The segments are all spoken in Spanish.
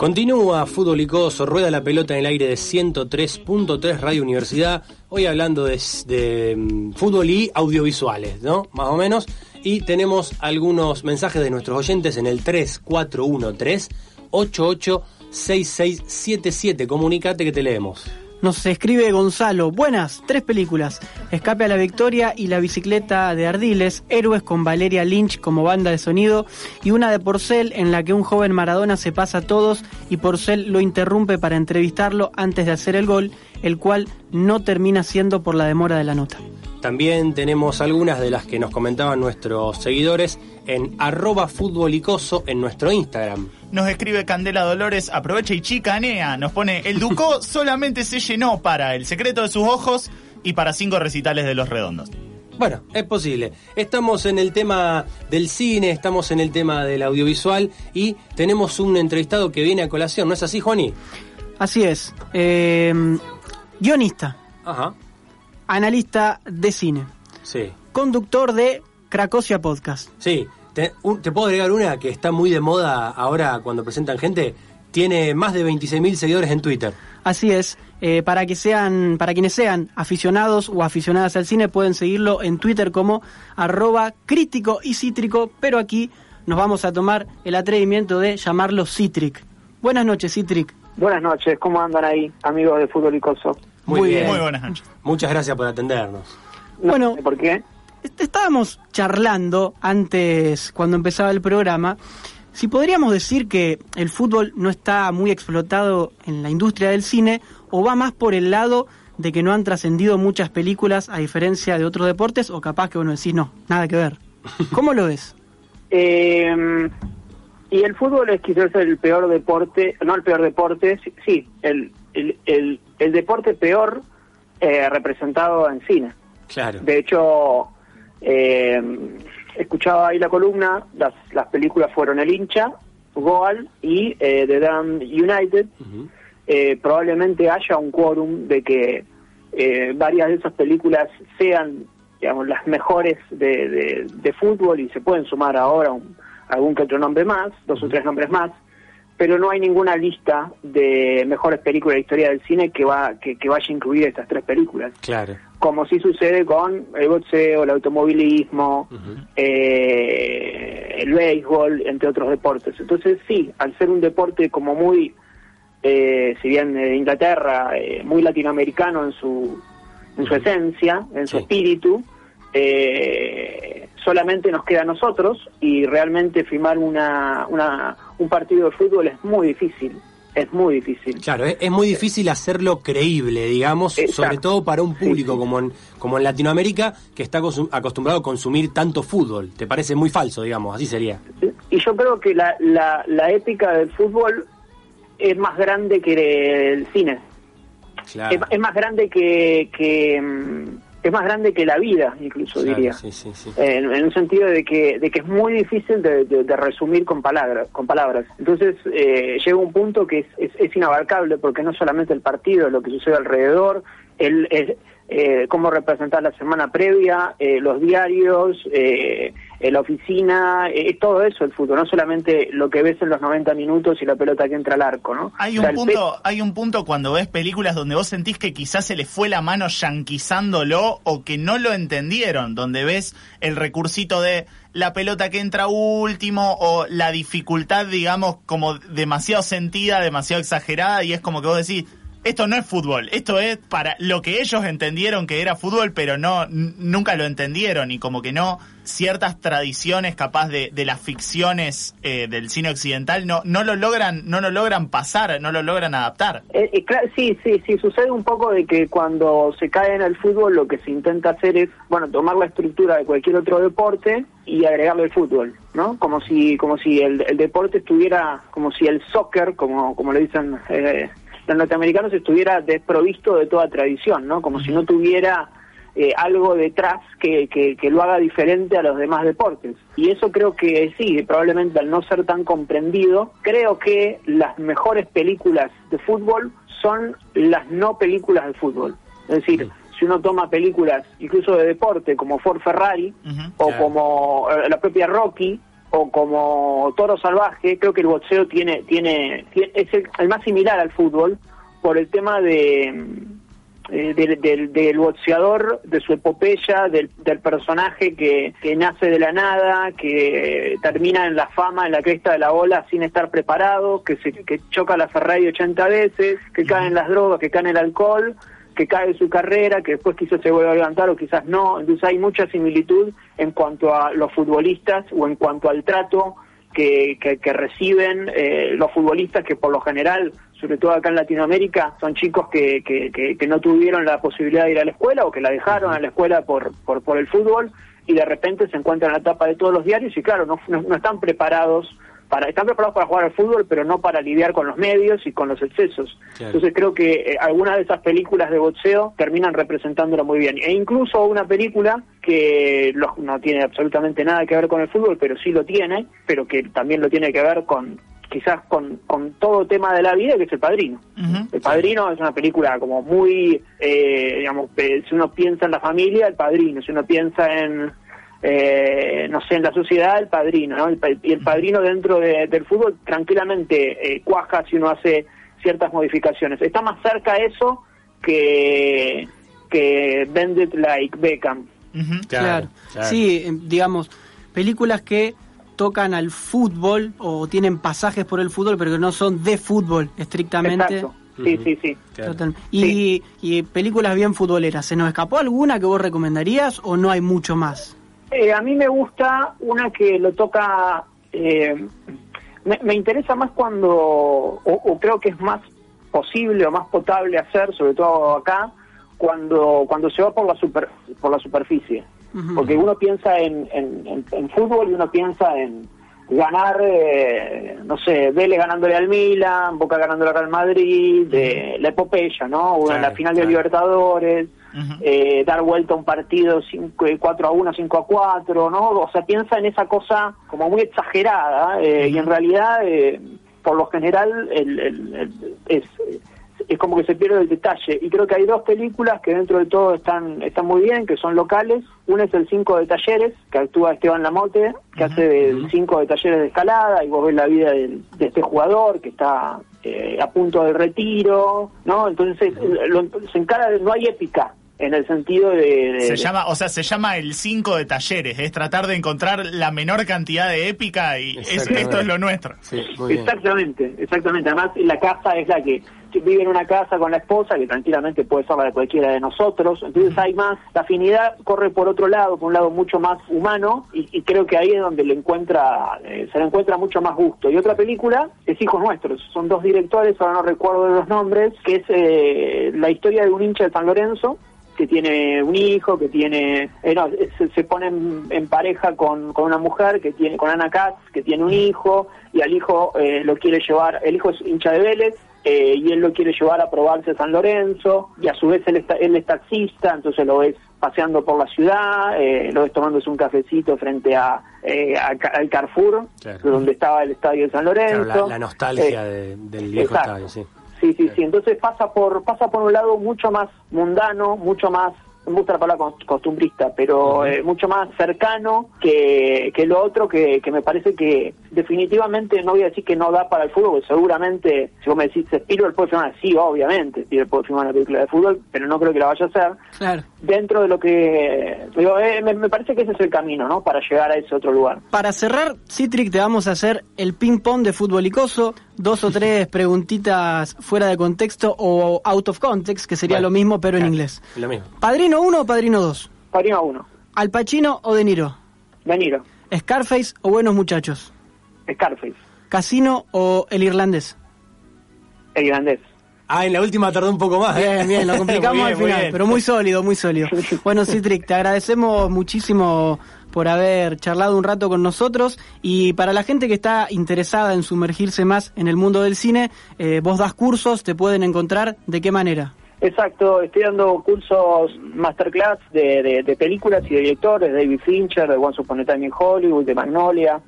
Continúa Fútbol Icoso, rueda la pelota en el aire de 103.3 Radio Universidad. Hoy hablando de, de mm, fútbol y audiovisuales, ¿no? Más o menos. Y tenemos algunos mensajes de nuestros oyentes en el 3413 886677. Comunicate que te leemos. Nos escribe Gonzalo, buenas, tres películas, Escape a la Victoria y La bicicleta de Ardiles, Héroes con Valeria Lynch como banda de sonido y una de Porcel en la que un joven Maradona se pasa a todos y Porcel lo interrumpe para entrevistarlo antes de hacer el gol, el cual no termina siendo por la demora de la nota. También tenemos algunas de las que nos comentaban nuestros seguidores en arroba futbolicoso en nuestro Instagram. Nos escribe Candela Dolores, aprovecha y chicanea. Nos pone, el Ducó solamente se llenó para El secreto de sus ojos y para cinco recitales de Los Redondos. Bueno, es posible. Estamos en el tema del cine, estamos en el tema del audiovisual y tenemos un entrevistado que viene a colación, ¿no es así, Juani? Así es. Eh, guionista. Ajá. Analista de cine. Sí. Conductor de Cracosia Podcast. Sí. Te, un- te puedo agregar una que está muy de moda ahora cuando presentan gente. Tiene más de 26.000 seguidores en Twitter. Así es. eh, para que sean, para quienes sean aficionados o aficionadas al cine, pueden seguirlo en Twitter como arroba crítico y cítrico, pero aquí nos vamos a tomar el atrevimiento de llamarlo Citric. Buenas noches, Citric. Buenas noches, ¿cómo andan ahí, amigos de Fútbol Icoso? Muy, bien. Muy buenas noches. Muchas gracias por atendernos. No Bueno. ¿Por qué? Estábamos charlando antes, cuando empezaba el programa, si podríamos decir que el fútbol no está muy explotado en la industria del cine o va más por el lado de que no han trascendido muchas películas a diferencia de otros deportes o capaz que uno decís no, nada que ver. ¿Cómo lo ves? Eh, y el fútbol es quizás el peor deporte, no el peor deporte, sí, sí, el, el, el, el deporte peor eh, representado en cine. Claro. De hecho, eh, escuchaba ahí la columna, las, las películas fueron El hincha, Goal y eh, The Damned United. Eh, probablemente haya un quórum de que eh, varias de esas películas sean, digamos, las mejores de, de- de fútbol y se pueden sumar ahora un- algún que otro nombre más, dos o tres nombres más, pero no hay ninguna lista de mejores películas de la historia del cine que va que, que vaya a incluir estas tres películas Claro. como sí sucede con el boxeo, el automovilismo, eh, el béisbol, entre otros deportes. Entonces sí, al ser un deporte como muy, eh, si bien de Inglaterra, eh, muy latinoamericano en su, en su esencia, en su espíritu, eh, solamente nos queda a nosotros y realmente firmar una, una, un partido de fútbol es muy difícil, es muy difícil. Claro, es, es muy difícil hacerlo creíble, digamos, Exacto. sobre todo para un público sí. como en, como en Latinoamérica que está acostumbrado a consumir tanto fútbol. ¿Te parece muy falso, digamos? Así sería. Y yo creo que la, la, la épica del fútbol es más grande que el cine. Claro. Es, es más grande que, que mm, es más grande que la vida, incluso Claro, diría. Sí, sí, sí. En, en un sentido de que, de que es muy difícil de, de- de resumir con palabras. Con palabras. Entonces eh, llega un punto que es, es, es inabarcable porque no solamente el partido, lo que sucede alrededor, el, el, eh, cómo representar la semana previa, eh, los diarios, eh, eh, la oficina, eh, es todo eso el fútbol, no solamente lo que ves en los 90 minutos y la pelota que entra al arco, ¿no? Hay O un sea, punto, hay un punto cuando ves películas donde vos sentís que quizás se les fue la mano yanquizándolo o que no lo entendieron, donde ves el recursito de la pelota que entra último o la dificultad, digamos, como demasiado sentida, demasiado exagerada y es como que vos decís, esto no es fútbol, esto es para lo que ellos entendieron que era fútbol, pero no nunca lo entendieron y como que no ciertas tradiciones capaz de, de las ficciones eh, del cine occidental no no lo logran no lo logran pasar, no lo logran adaptar. Eh, sí, sí, sí, sucede un poco de que cuando se cae en el fútbol lo que se intenta hacer es, bueno, tomar la estructura de cualquier otro deporte y agregarle el fútbol, ¿no? Como si, como si el, el deporte estuviera, como si el soccer, como, como le dicen eh, los norteamericanos, estuviera desprovisto de toda tradición, ¿no? Como si no tuviera eh, algo detrás que, que, que lo haga diferente a los demás deportes. Y eso creo que sí, probablemente al no ser tan comprendido, creo que las mejores películas de fútbol son las no películas de fútbol. Es decir, si uno toma películas incluso de deporte como Ford Ferrari o Claro. como eh, la propia Rocky, o como Toro Salvaje, creo que el boxeo tiene, tiene, es el, más similar al fútbol por el tema de, eh, del, del, boxeador, de su epopeya, del, del personaje que, que, nace de la nada, que termina en la fama, en la cresta de la ola sin estar preparado, que, se, que choca la Ferrari 80 veces, que cae en las drogas, que cae en el alcohol que cae su carrera, que después quizás se vuelva a levantar o quizás no. Entonces hay mucha similitud en cuanto a los futbolistas o en cuanto al trato que, que, reciben eh, los futbolistas que por lo general, sobre todo acá en Latinoamérica, son chicos que, que, que, no tuvieron la posibilidad de ir a la escuela o que la dejaron a la escuela por, por, por el fútbol y de repente se encuentran en la tapa de todos los diarios y claro, no, no están preparados para, están preparados para jugar al fútbol, pero no para lidiar con los medios y con los excesos. Entonces creo que eh, algunas de esas películas de boxeo terminan representándolo muy bien. E incluso una película que no tiene absolutamente nada que ver con el fútbol, pero sí lo tiene, pero que también lo tiene que ver con quizás con, con todo tema de la vida, que es El Padrino. El Padrino es una película como muy, eh, digamos, si uno piensa en la familia, El Padrino, si uno piensa en eh, no sé, en la sociedad el padrino, ¿no? y el padrino dentro del fútbol tranquilamente eh, cuaja si uno hace ciertas modificaciones. Está más cerca eso que, que Bendit Like Beckham. claro, Sí, em, digamos, películas que tocan al fútbol o tienen pasajes por el fútbol, pero que no son de fútbol estrictamente. Sí, sí, sí. Y, y películas bien futboleras, ¿se nos escapó alguna que vos recomendarías o no hay mucho más? Eh, a mí me gusta una que lo toca, eh, me, interesa más cuando, o, creo que es más posible o más potable hacer, sobre todo acá, cuando cuando se va por la super, por la superficie. Porque uno piensa en, en, fútbol y uno piensa en ganar, eh, no sé, Vélez ganándole al Milan, Boca ganándole al Real Madrid, de la epopeya, ¿no? O en la final de Libertadores eh, dar vuelta a un partido 4 a 1, 5 a 4, ¿no? O sea, piensa en esa cosa como muy exagerada eh, y en realidad, eh, por lo general, el, es, es como que se pierde el detalle. Y creo que hay dos películas que dentro de todo están, están muy bien, que son locales. Una es el 5 de Talleres, que actúa Esteban Lamote, que hace el 5 de Talleres de escalada y vos ves la vida de, este jugador que está a punto de retiro, ¿no? Entonces se encara, no hay épica en el sentido de, Se llama, o sea, se llama el 5 de talleres, es tratar de encontrar la menor cantidad de épica y esto es lo nuestro. exactamente, exactamente. Además, la casa es la que vive en una casa con la esposa, que tranquilamente puede ser la de cualquiera de nosotros, entonces hay más, la afinidad corre por otro lado, por un lado mucho más humano, y, creo que ahí es donde le encuentra, eh, se le encuentra mucho más gusto. Y otra película es Hijos Nuestros, son dos directores, ahora no recuerdo los nombres, que es eh, la historia de un hincha de San Lorenzo, que tiene un hijo, que tiene, eh, no, se, pone en, pareja con, con, una mujer que tiene, con Ana Katz, que tiene un hijo, y al hijo eh, lo quiere llevar, el hijo es hincha de Vélez, eh, y él lo quiere llevar a probarse a San Lorenzo, y a su vez él, está, él es taxista, entonces lo ves paseando por la ciudad, lo ves tomándose un cafecito frente a, al Carrefour, donde estaba el estadio de San Lorenzo. la, nostalgia del viejo estadio, sí. Sí, sí, sí. Entonces pasa por pasa por un lado mucho más mundano, mucho más me gusta la palabra costumbrista, pero eh, mucho más cercano que, que lo otro que, que, me parece que definitivamente no voy a decir que no da para el fútbol, seguramente, si vos me decís, Spielberg puede filmar, sí, obviamente, Spielberg puede filmar una película de fútbol, pero no creo que la vaya a hacer. Claro. Dentro de lo que, digo, eh, me, parece que ese es el camino, ¿no? Para llegar a ese otro lugar. Para cerrar, Citric, te vamos a hacer el ping-pong de fútbol icoso, dos o tres preguntitas fuera de contexto o out of context, que sería lo mismo, pero en inglés. Lo mismo. ¿Padrino 1 o Padrino 2? Padrino 1. ¿Al Pacino o De Niro? De Niro. ¿Scarface o Buenos Muchachos? Scarface. ¿Casino o El Irlandés? El Irlandés. Ah, en la última tardó un poco más. ¿eh? Bien, bien, lo complicamos al final, pero muy sólido, muy sólido. Bueno, Citric, te agradecemos muchísimo por haber charlado un rato con nosotros y para la gente que está interesada en sumergirse más en el mundo del cine, eh, vos das cursos, te pueden encontrar, ¿de qué manera? Exacto, estoy dando cursos masterclass de, de, películas y de directores, de David Fincher, de Once Upon a Time in Hollywood, de Magnolia,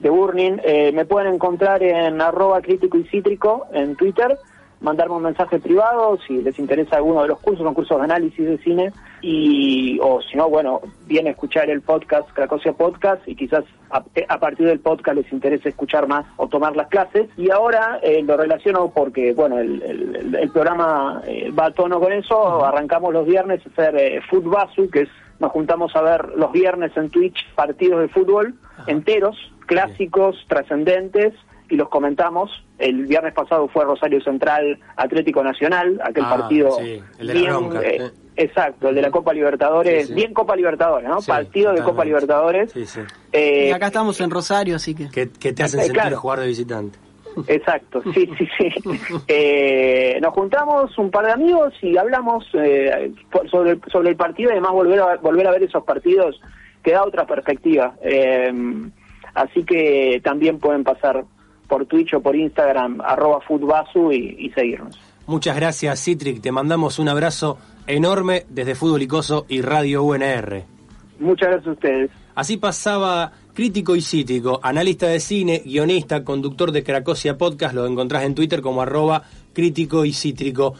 de Burning. Eh, me pueden encontrar en arroba crítico y cítrico en Twitter, mandarme un mensaje privado si les interesa alguno de los cursos, son cursos de análisis de cine, y o si no, bueno, viene a escuchar el podcast, Cracosia Podcast, y quizás a, a partir del podcast les interesa escuchar más o tomar las clases. Y ahora eh, lo relaciono porque, bueno, el, el- el programa eh, va a tono con eso. Arrancamos los viernes a hacer eh, Futbasu, que es, nos juntamos a ver los viernes en Twitch partidos de fútbol enteros, clásicos, trascendentes, y los comentamos. El viernes pasado fue Rosario Central Atlético Nacional, aquel Ah, partido sí, el de la bien, bronca, eh. Exacto, el de la Copa Libertadores, Sí, sí. bien Copa Libertadores, ¿no? Sí, Partido de Copa. Libertadores. Sí, sí. Eh, Y acá estamos en Rosario, así que... Que, que te hacen Eh, sentir claro. jugar de visitante. Exacto, sí, sí, sí. Eh, nos juntamos un par de amigos y hablamos eh, por- sobre, el, sobre el partido y además volver a, volver a ver esos partidos que da otra perspectiva. Eh, así que también pueden pasar por Twitch o por Instagram, arroba futbasu y, y seguirnos. Muchas gracias, Citric. Te mandamos un abrazo enorme desde Fútbol Icoso y Radio UNR. Muchas gracias a ustedes. Así pasaba crítico y cítrico, analista de cine, guionista, conductor de Cracosia Podcast. Lo encontrás en Twitter como arroba crítico y cítrico.